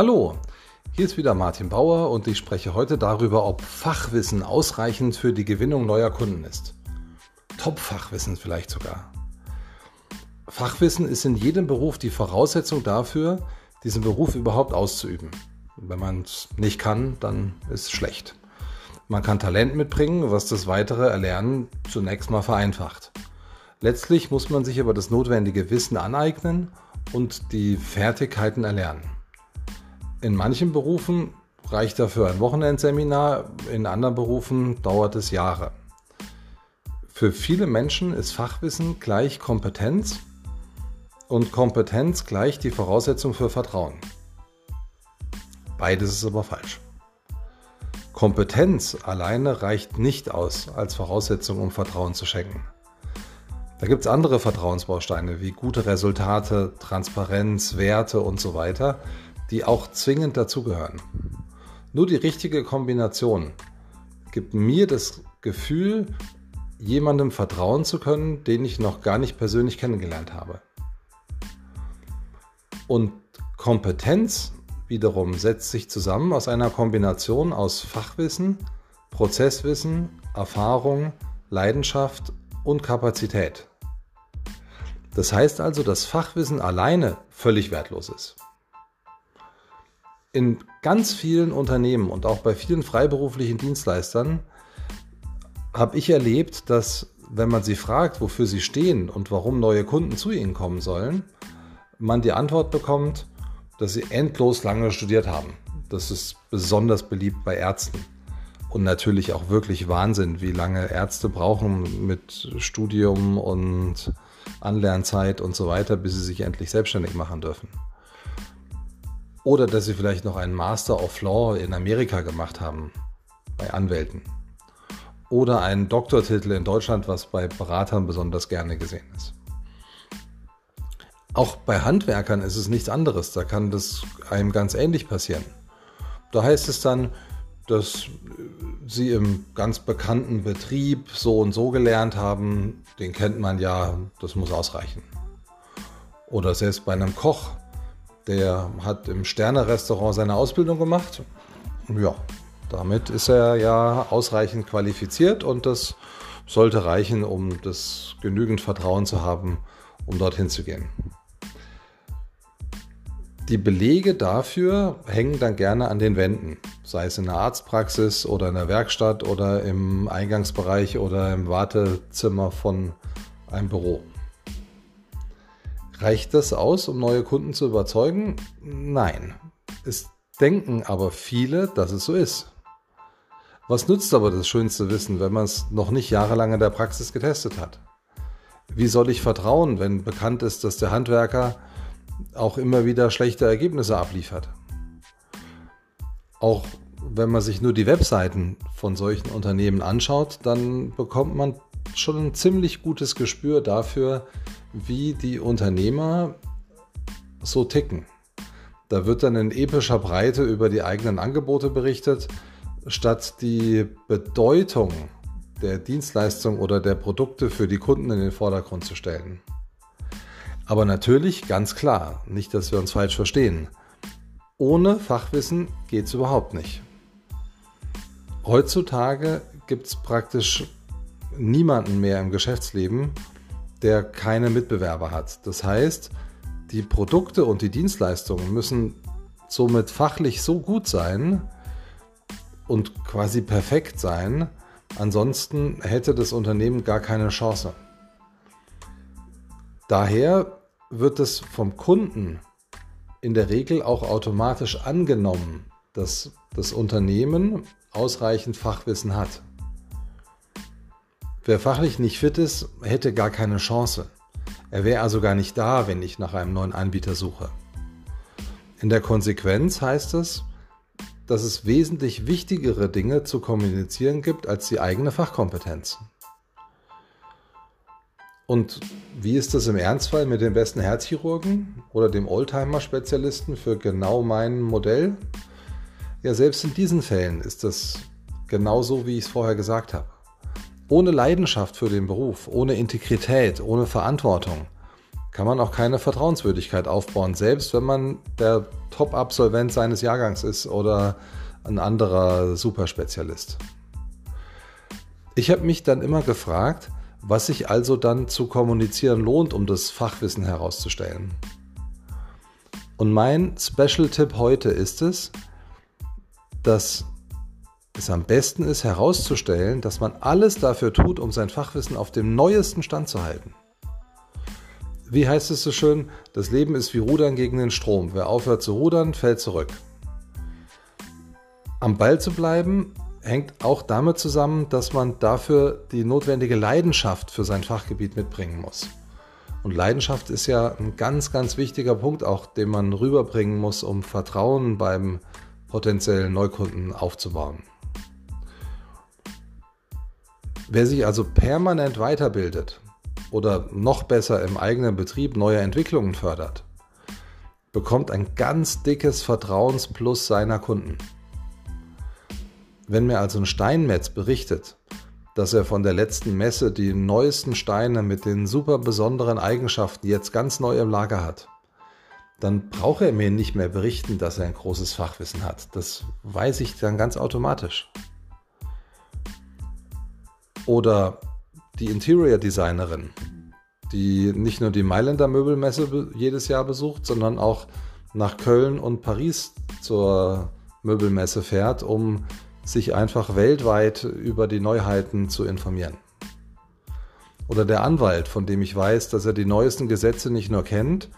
Hallo, hier ist wieder Martin Bauer und ich spreche heute darüber, ob Fachwissen ausreichend für die Gewinnung neuer Kunden ist. Top-Fachwissen vielleicht sogar. Fachwissen ist in jedem Beruf die Voraussetzung dafür, diesen Beruf überhaupt auszuüben. Wenn man es nicht kann, dann ist es schlecht. Man kann Talent mitbringen, was das weitere Erlernen zunächst mal vereinfacht. Letztlich muss man sich aber das notwendige Wissen aneignen und die Fertigkeiten erlernen. In manchen Berufen reicht dafür ein Wochenendseminar, in anderen Berufen dauert es Jahre. Für viele Menschen ist Fachwissen gleich Kompetenz und Kompetenz gleich die Voraussetzung für Vertrauen. Beides ist aber falsch. Kompetenz alleine reicht nicht aus als Voraussetzung, um Vertrauen zu schenken. Da gibt es andere Vertrauensbausteine wie gute Resultate, Transparenz, Werte und so weiter, die auch zwingend dazugehören. Nur die richtige Kombination gibt mir das Gefühl, jemandem vertrauen zu können, den ich noch gar nicht persönlich kennengelernt habe. Und Kompetenz wiederum setzt sich zusammen aus einer Kombination aus Fachwissen, Prozesswissen, Erfahrung, Leidenschaft und Kapazität. Das heißt also, dass Fachwissen alleine völlig wertlos ist in ganz vielen Unternehmen und auch bei vielen freiberuflichen Dienstleistern habe ich erlebt, dass wenn man sie fragt, wofür sie stehen und warum neue Kunden zu ihnen kommen sollen, man die Antwort bekommt, dass sie endlos lange studiert haben. Das ist besonders beliebt bei Ärzten. Und natürlich auch wirklich Wahnsinn, wie lange Ärzte brauchen mit Studium und Anlernzeit und so weiter, bis sie sich endlich selbstständig machen dürfen. Oder dass sie vielleicht noch einen Master of Law in Amerika gemacht haben, bei Anwälten. Oder einen Doktortitel in Deutschland, was bei Beratern besonders gerne gesehen ist. Auch bei Handwerkern ist es nichts anderes. Da kann das einem ganz ähnlich passieren. Da heißt es dann, dass sie im ganz bekannten Betrieb so und so gelernt haben. Den kennt man ja, das muss ausreichen. Oder selbst bei einem Koch, der hat im Sterne-Restaurant seine Ausbildung gemacht. Ja, damit ist er ja ausreichend qualifiziert und das sollte reichen, um das genügend Vertrauen zu haben, um dorthin zu gehen. Die Belege dafür hängen dann gerne an den Wänden, sei es in der Arztpraxis oder in der Werkstatt oder im Eingangsbereich oder im Wartezimmer von einem Büro. Reicht das aus, um neue Kunden zu überzeugen? Nein. Es denken aber viele, dass es so ist. Was nützt aber das schönste Wissen, wenn man es noch nicht jahrelang in der Praxis getestet hat? Wie soll ich vertrauen, wenn bekannt ist, dass der Handwerker auch immer wieder schlechte Ergebnisse abliefert? Auch wenn man sich nur die Webseiten von solchen Unternehmen anschaut, dann bekommt man schon ein ziemlich gutes Gespür dafür, wie die Unternehmer so ticken. Da wird dann in epischer Breite über die eigenen Angebote berichtet, statt die Bedeutung der Dienstleistung oder der Produkte für die Kunden in den Vordergrund zu stellen. Aber natürlich ganz klar, nicht, dass wir uns falsch verstehen. Ohne Fachwissen geht es überhaupt nicht. Heutzutage gibt es praktisch niemanden mehr im Geschäftsleben, der keine Mitbewerber hat. Das heißt, die Produkte und die Dienstleistungen müssen somit fachlich so gut sein und quasi perfekt sein, ansonsten hätte das Unternehmen gar keine Chance. Daher wird es vom Kunden in der Regel auch automatisch angenommen, dass das Unternehmen ausreichend Fachwissen hat. Wer fachlich nicht fit ist, hätte gar keine Chance. Er wäre also gar nicht da, wenn ich nach einem neuen Anbieter suche. In der Konsequenz heißt es, dass es wesentlich wichtigere Dinge zu kommunizieren gibt als die eigene Fachkompetenz. Und wie ist das im Ernstfall mit dem besten Herzchirurgen oder dem Oldtimer-Spezialisten für genau mein Modell? Ja, selbst in diesen Fällen ist das genauso, wie ich es vorher gesagt habe ohne Leidenschaft für den Beruf, ohne Integrität, ohne Verantwortung, kann man auch keine Vertrauenswürdigkeit aufbauen, selbst wenn man der Top-Absolvent seines Jahrgangs ist oder ein anderer Superspezialist. Ich habe mich dann immer gefragt, was sich also dann zu kommunizieren lohnt, um das Fachwissen herauszustellen. Und mein Special-Tipp heute ist es, dass es am besten ist herauszustellen, dass man alles dafür tut, um sein Fachwissen auf dem neuesten Stand zu halten. Wie heißt es so schön? Das Leben ist wie Rudern gegen den Strom. Wer aufhört zu rudern, fällt zurück. Am Ball zu bleiben hängt auch damit zusammen, dass man dafür die notwendige Leidenschaft für sein Fachgebiet mitbringen muss. Und Leidenschaft ist ja ein ganz, ganz wichtiger Punkt, auch den man rüberbringen muss, um Vertrauen beim potenziellen Neukunden aufzubauen. Wer sich also permanent weiterbildet, oder noch besser im eigenen Betrieb neue Entwicklungen fördert, bekommt ein ganz dickes Vertrauensplus seiner Kunden. Wenn mir also ein Steinmetz berichtet, dass er von der letzten Messe die neuesten Steine mit den super besonderen Eigenschaften jetzt ganz neu im Lager hat, dann braucht er mir nicht mehr berichten, dass er ein großes Fachwissen hat. Das weiß ich dann ganz automatisch. Oder die Interior Designerin, die nicht nur die Mailänder Möbelmesse jedes Jahr besucht, sondern auch nach Köln und Paris zur Möbelmesse fährt, um sich einfach weltweit über die Neuheiten zu informieren. Oder der Anwalt, von dem ich weiß, dass er die neuesten Gesetze nicht nur kennt,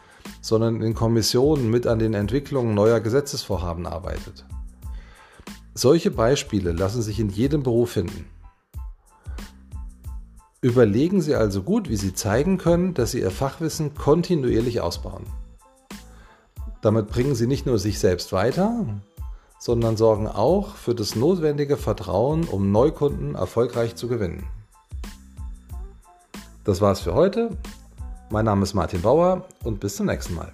sondern in Kommissionen mit an den Entwicklungen neuer Gesetzesvorhaben arbeitet. Solche Beispiele lassen sich in jedem Beruf finden. Überlegen Sie also gut, wie Sie zeigen können, dass Sie Ihr Fachwissen kontinuierlich ausbauen. Damit bringen Sie nicht nur sich selbst weiter, sondern sorgen auch für das notwendige Vertrauen, um Neukunden erfolgreich zu gewinnen. Das war's für heute. Mein Name ist Martin Bauer und bis zum nächsten Mal.